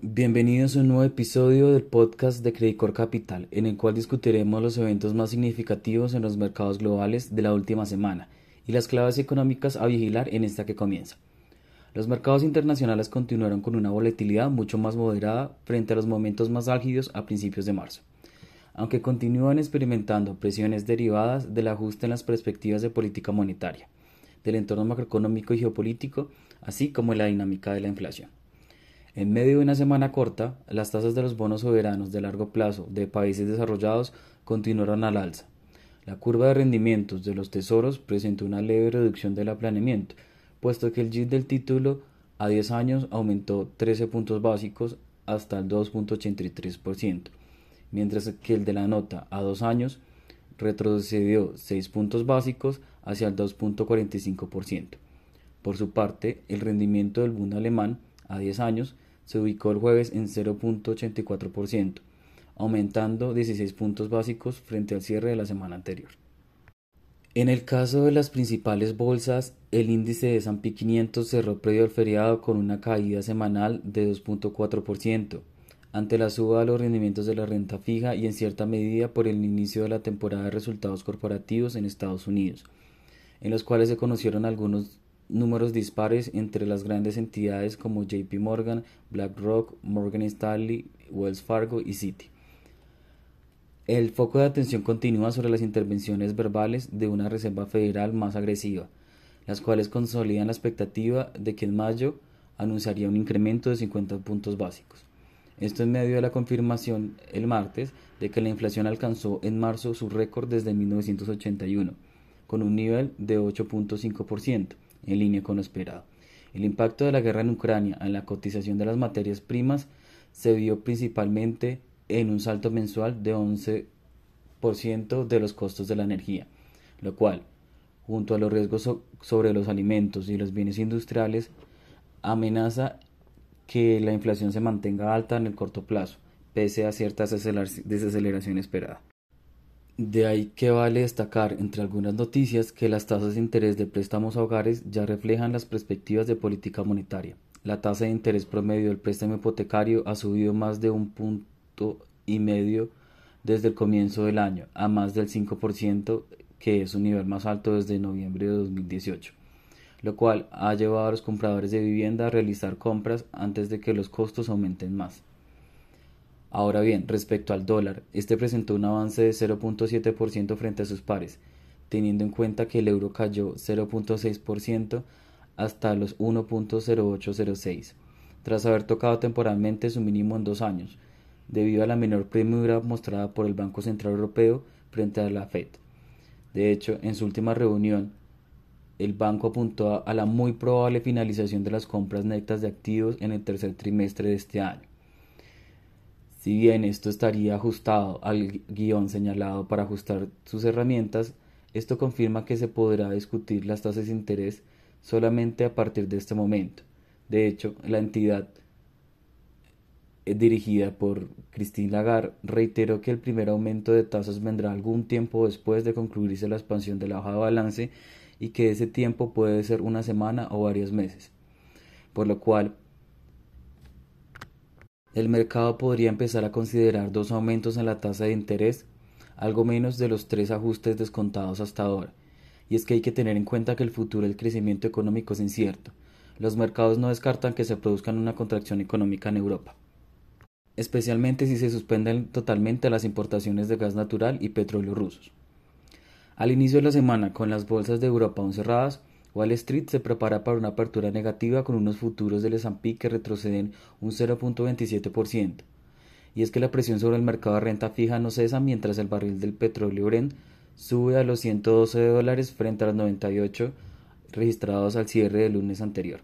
Bienvenidos a un nuevo episodio del podcast de Credicor Capital, en el cual discutiremos los eventos más significativos en los mercados globales de la última semana y las claves económicas a vigilar en esta que comienza. Los mercados internacionales continuaron con una volatilidad mucho más moderada frente a los momentos más álgidos a principios de marzo, aunque continúan experimentando presiones derivadas del ajuste en las perspectivas de política monetaria, del entorno macroeconómico y geopolítico, así como en la dinámica de la inflación. En medio de una semana corta, las tasas de los bonos soberanos de largo plazo de países desarrollados continuaron al alza. La curva de rendimientos de los tesoros presentó una leve reducción del aplanamiento, puesto que el yield del título a 10 años aumentó 13 puntos básicos hasta el 2.83%, mientras que el de la nota a 2 años retrocedió 6 puntos básicos hacia el 2.45%. Por su parte, el rendimiento del Bund alemán a 10 años se ubicó el jueves en 0.84%, aumentando 16 puntos básicos frente al cierre de la semana anterior. En el caso de las principales bolsas, el índice de S&P 500 cerró previo al feriado con una caída semanal de 2.4%, ante la suba de los rendimientos de la renta fija y en cierta medida por el inicio de la temporada de resultados corporativos en Estados Unidos, en los cuales se conocieron algunos números dispares entre las grandes entidades como JP Morgan, BlackRock, Morgan Stanley, Wells Fargo y Citi. El foco de atención continúa sobre las intervenciones verbales de una Reserva Federal más agresiva, las cuales consolidan la expectativa de que en mayo anunciaría un incremento de 50 puntos básicos. Esto en medio de la confirmación el martes de que la inflación alcanzó en marzo su récord desde 1981, con un nivel de 8.5%, en línea con lo esperado. El impacto de la guerra en Ucrania en la cotización de las materias primas se vio principalmente en un salto mensual de 11% de los costos de la energía, lo cual, junto a los riesgos sobre los alimentos y los bienes industriales, amenaza que la inflación se mantenga alta en el corto plazo, pese a cierta desaceleración esperada. De ahí que vale destacar, entre algunas noticias, que las tasas de interés de préstamos a hogares ya reflejan las perspectivas de política monetaria. La tasa de interés promedio del préstamo hipotecario ha subido más de un punto y medio desde el comienzo del año, a más del 5%, que es su nivel más alto desde noviembre de 2018, lo cual ha llevado a los compradores de vivienda a realizar compras antes de que los costos aumenten más. Ahora bien, respecto al dólar, este presentó un avance de 0.7% frente a sus pares, teniendo en cuenta que el euro cayó 0.6% hasta los 1.0806, tras haber tocado temporalmente su mínimo en dos años, debido a la menor premura mostrada por el Banco Central Europeo frente a la Fed. De hecho, en su última reunión, el banco apuntó a la muy probable finalización de las compras netas de activos en el tercer trimestre de este año. Si bien esto estaría ajustado al guion señalado para ajustar sus herramientas, esto confirma que se podrá discutir las tasas de interés solamente a partir de este momento. De hecho, la entidad eh, dirigida por Christine Lagarde reiteró que el primer aumento de tasas vendrá algún tiempo después de concluirse la expansión de la hoja de balance y que ese tiempo puede ser una semana o varios meses, por lo cual el mercado podría empezar a considerar dos aumentos en la tasa de interés, algo menos de los tres ajustes descontados hasta ahora. Y es que hay que tener en cuenta que el futuro del crecimiento económico es incierto. Los mercados no descartan que se produzca una contracción económica en Europa, especialmente si se suspenden totalmente las importaciones de gas natural y petróleo rusos. Al inicio de la semana, con las bolsas de Europa aún cerradas, Wall Street se prepara para una apertura negativa con unos futuros del S&P que retroceden un 0.27%. Y es que la presión sobre el mercado de renta fija no cesa mientras el barril del petróleo Brent sube a los 112 dólares frente a los 98 registrados al cierre del lunes anterior.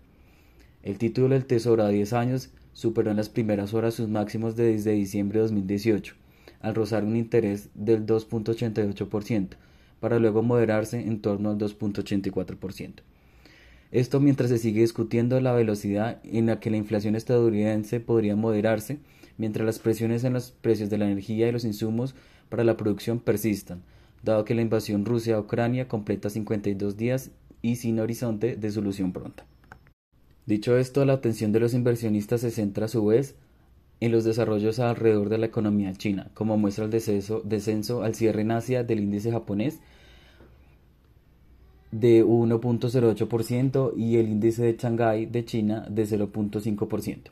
El título del Tesoro a 10 años superó en las primeras horas sus máximos de desde diciembre de 2018, al rozar un interés del 2.88%, para luego moderarse en torno al 2.84%. Esto mientras se sigue discutiendo la velocidad en la que la inflación estadounidense podría moderarse, mientras las presiones en los precios de la energía y los insumos para la producción persistan, dado que la invasión Rusia a Ucrania completa 52 días y sin horizonte de solución pronta. Dicho esto, la atención de los inversionistas se centra a su vez en los desarrollos alrededor de la economía china, como muestra el descenso al cierre en Asia del índice japonés de 1.08% y el índice de Shanghái de China de 0.5%.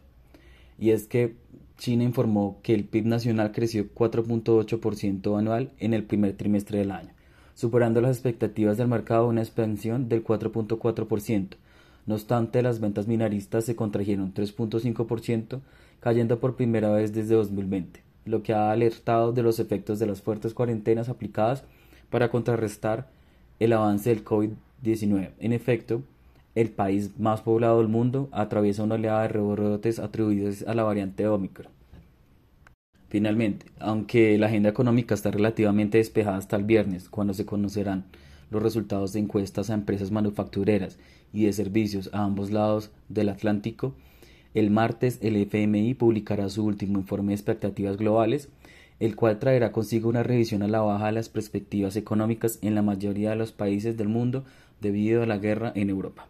Y es que China informó que el PIB nacional creció 4.8% anual en el primer trimestre del año, superando las expectativas del mercado una expansión del 4.4%. No obstante, las ventas minoristas se contrajeron 3.5%, cayendo por primera vez desde 2020, lo que ha alertado de los efectos de las fuertes cuarentenas aplicadas para contrarrestar el avance del COVID-19. En efecto, el país más poblado del mundo atraviesa una oleada de rebrotes atribuidos a la variante Omicron. Finalmente, aunque la agenda económica está relativamente despejada hasta el viernes, cuando se conocerán los resultados de encuestas a empresas manufactureras y de servicios a ambos lados del Atlántico, el martes el FMI publicará su último informe de expectativas globales el cual traerá consigo una revisión a la baja de las perspectivas económicas en la mayoría de los países del mundo debido a la guerra en Europa.